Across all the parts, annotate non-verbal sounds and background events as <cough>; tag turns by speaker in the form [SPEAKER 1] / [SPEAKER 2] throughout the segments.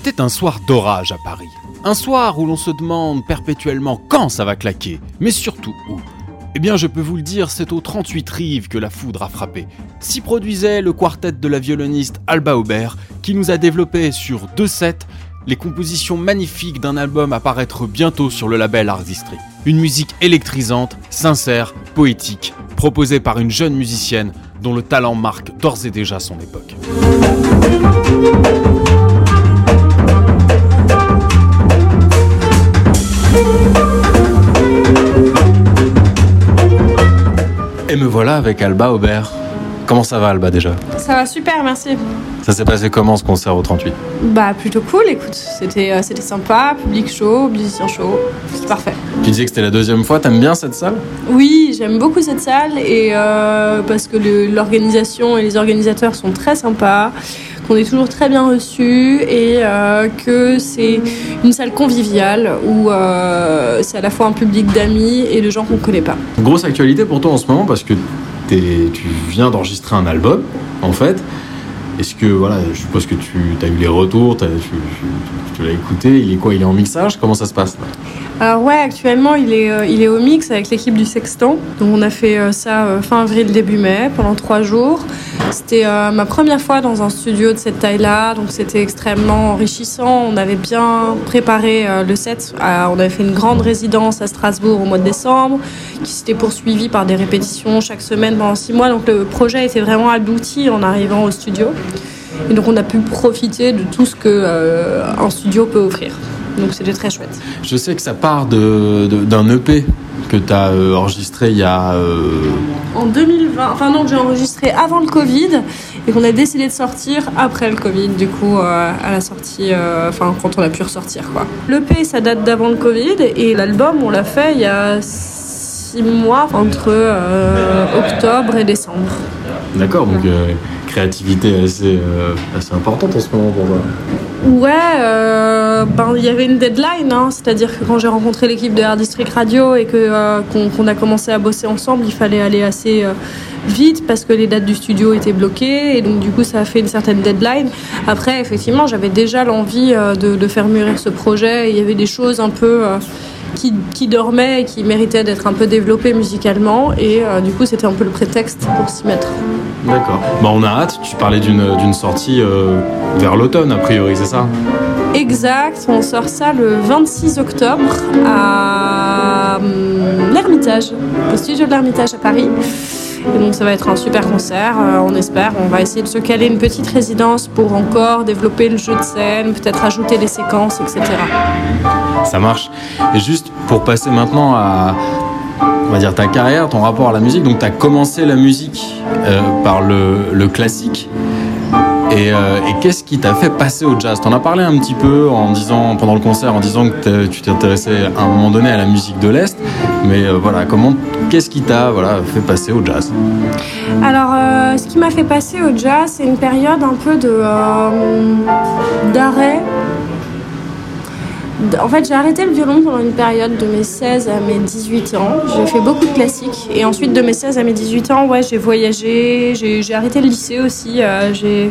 [SPEAKER 1] C'était un soir d'orage à Paris. Un soir où l'on se demande perpétuellement quand ça va claquer, mais surtout où. Eh bien, je peux vous le dire, c'est au 38 Rives que la foudre a frappé. S'y produisait le quartet de la violoniste Alba Aubert, qui nous a développé sur deux sets les compositions magnifiques d'un album à paraître bientôt sur le label Artistry. Une musique électrisante, sincère, poétique, proposée par une jeune musicienne dont le talent marque d'ores et déjà son époque. Et me voilà avec Alba Aubert. Comment ça va Alba déjà?
[SPEAKER 2] Ça va super, merci.
[SPEAKER 1] Ça s'est passé comment ce concert au 38
[SPEAKER 2] Bah plutôt cool, écoute, c'était euh, c'était sympa, public chaud, musicien chaud, c'est parfait.
[SPEAKER 1] Tu disais que c'était la deuxième fois, t'aimes bien cette salle?
[SPEAKER 2] Oui, j'aime beaucoup cette salle et euh, parce que l'organisation et les organisateurs sont très sympas, qu'on est toujours très bien reçus et euh, que c'est une salle conviviale où euh, c'est à la fois un public d'amis et de gens qu'on connaît pas.
[SPEAKER 1] Grosse actualité pour toi en ce moment parce que tu viens d'enregistrer un album en fait. Est-ce que, voilà, je suppose que tu as eu les retours, tu, l'as écouté, il est quoi Il est en mixage? Comment ça se passe
[SPEAKER 2] Alors ouais, actuellement il est, euh, il est au mix avec l'équipe du Sextant. Donc on a fait euh, ça euh, fin avril, début mai, pendant trois jours. C'était euh, ma première fois dans un studio de cette taille-là, donc c'était extrêmement enrichissant. On avait bien préparé euh, le set. Euh, on avait fait une grande résidence à Strasbourg au mois de décembre, qui s'était poursuivie par des répétitions chaque semaine pendant six mois. Donc le projet était vraiment abouti en arrivant au studio. Et donc on a pu profiter de tout ce que euh, un studio peut offrir. Donc c'était très chouette.
[SPEAKER 1] Je sais que ça part d'un EP que tu as enregistré il y a. euh,
[SPEAKER 2] En 2020, enfin non, que j'ai enregistré avant le Covid et qu'on a décidé de sortir après le Covid, du coup, euh, à la sortie, euh, enfin quand on a pu ressortir quoi. L'EP ça date d'avant le Covid et l'album on l'a fait il y a six mois entre euh, octobre et décembre.
[SPEAKER 1] D'accord, donc euh, créativité euh, assez importante en ce moment pour toi.
[SPEAKER 2] Ouais, euh, ben il y avait une deadline, hein, c'est-à-dire que quand j'ai rencontré l'équipe de Air District Radio et que euh, qu'on a commencé à bosser ensemble, il fallait aller assez vite parce que les dates du studio étaient bloquées et donc du coup ça a fait une certaine deadline. Après, effectivement, j'avais déjà l'envie de, faire mûrir ce projet. Il y avait des choses un peu qui, qui dormaient et qui méritaient d'être un peu développées musicalement et euh, du coup c'était un peu le prétexte pour s'y mettre.
[SPEAKER 1] D'accord. Bah, on a hâte, tu parlais d'une d'une sortie euh, vers l'automne a priori, c'est ça?
[SPEAKER 2] Exact, on sort ça le 26 octobre à hum, l'Ermitage, au studio de l'Ermitage à Paris. Et donc ça va être un super concert, euh, on espère. On va essayer de se caler une petite résidence pour encore développer le jeu de scène, peut-être ajouter des séquences, etc.
[SPEAKER 1] Ça marche. Et juste pour passer maintenant à on va dire ta carrière, ton rapport à la musique. Donc tu as commencé la musique euh, par le, classique. Et, euh, et qu'est-ce qui t'a fait passer au jazz? T'en as parlé un petit peu en disant pendant le concert, en disant que tu t'intéressais à un moment donné à la musique de l'est. Mais voilà, comment, qu'est-ce qui t'a voilà fait passer au jazz
[SPEAKER 2] Alors, euh, ce qui m'a fait passer au jazz, c'est une période un peu de euh, d'arrêt. En fait, j'ai arrêté le violon pendant une période de mes 16 à mes 18 ans. J'ai fait beaucoup de classiques. Et ensuite, de mes 16 à mes 18 ans, ouais, j'ai voyagé. J'ai arrêté le lycée aussi. euh, j'ai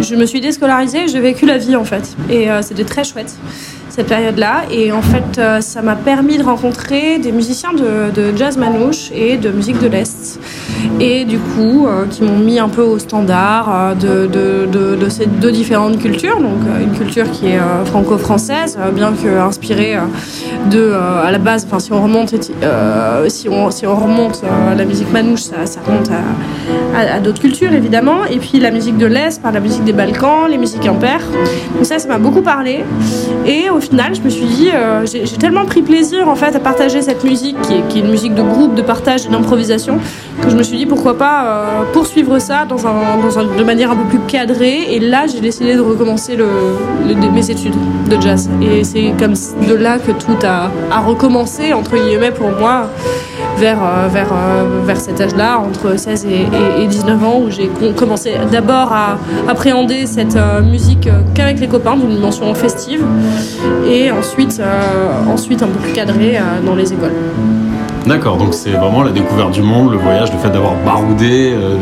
[SPEAKER 2] je me suis déscolarisée j'ai vécu la vie en fait. Et c'était très chouette cette période-là. Et en fait, euh, ça m'a permis de rencontrer des musiciens de, jazz manouche et de musique de l'Est. Et du coup, euh, qui m'ont mis un peu au standard euh, de, ces deux différentes cultures. Donc, une culture qui est franco-française, bien que inspirée de, à la base, enfin, si on remonte, si on, si on remonte la musique manouche, ça remonte à, à, d'autres cultures évidemment. Et puis la musique de l'Est, par la musique des Balkans, les musiques impaires. Donc ça, ça m'a beaucoup parlé. Et au final, je me suis dit, euh, j'ai tellement pris plaisir en fait à partager cette musique, qui est, une musique de groupe, de partage d'improvisation, que je me suis dit pourquoi pas euh, poursuivre ça dans un, de manière un peu plus cadrée. Et là, j'ai décidé de recommencer mes études de jazz. Et c'est comme de là que tout a, a recommencé entre guillemets pour moi vers, euh, euh, vers cet âge-là, entre 16 et, et- et 19 ans, où j'ai commencé d'abord à appréhender cette euh, musique qu'avec les copains, d'une dimension festive, et ensuite, ensuite un peu plus cadrée dans les écoles.
[SPEAKER 1] D'accord, donc c'est vraiment la découverte du monde, le voyage, le fait d'avoir baroudé, euh,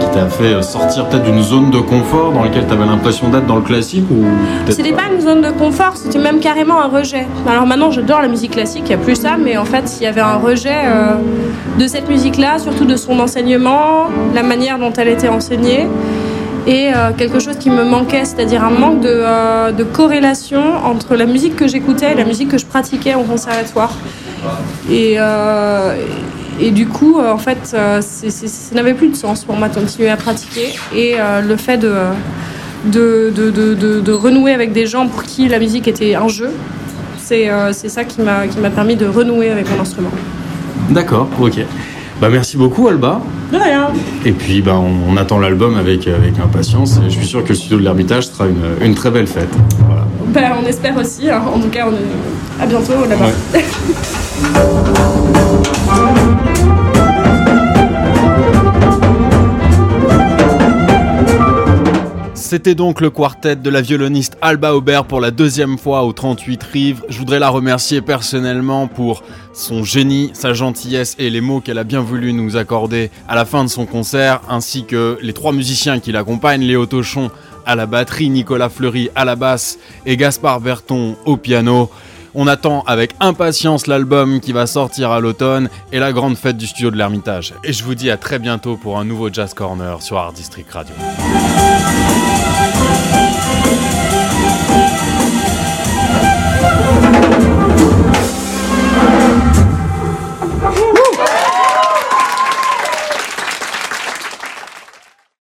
[SPEAKER 1] qui t'a fait sortir peut-être d'une zone de confort dans laquelle tu avais l'impression d'être dans le classique ou
[SPEAKER 2] C'était pas une zone de confort, c'était même carrément un rejet. Alors maintenant j'adore la musique classique, il n'y a plus ça, mais en fait il y avait un rejet euh, de cette musique-là, surtout de son enseignement, la manière dont elle était enseignée et euh, quelque chose qui me manquait, c'est-à-dire un manque de, de, corrélation entre la musique que j'écoutais et la musique que je pratiquais au conservatoire. Et, euh, et du coup, euh, en fait, euh, ça n'avait plus de sens pour moi de continuer à pratiquer. Et le fait de, de, renouer avec des gens pour qui la musique était un jeu, c'est ça qui m'a permis de renouer avec mon instrument.
[SPEAKER 1] D'accord, ok. Bah merci beaucoup Alba. Et puis bah, on, attend l'album avec, avec impatience et je suis sûr que le studio de l'Ermitage sera une, une, très belle fête. Voilà.
[SPEAKER 2] Bah, on espère aussi. Hein. En tout cas, on à bientôt là-bas. <laughs>
[SPEAKER 1] C'était donc le quartet de la violoniste Alba Aubert pour la deuxième fois au 38 Rives. Je voudrais la remercier personnellement pour son génie, sa gentillesse et les mots qu'elle a bien voulu nous accorder à la fin de son concert, ainsi que les trois musiciens qui l'accompagnent, Léo Tochon à la batterie, Nicolas Fleury à la basse et Gaspard Berton au piano. On attend avec impatience l'album qui va sortir à l'automne et la grande fête du studio de l'Ermitage. Et je vous dis à très bientôt pour un nouveau Jazz Corner sur Art District Radio.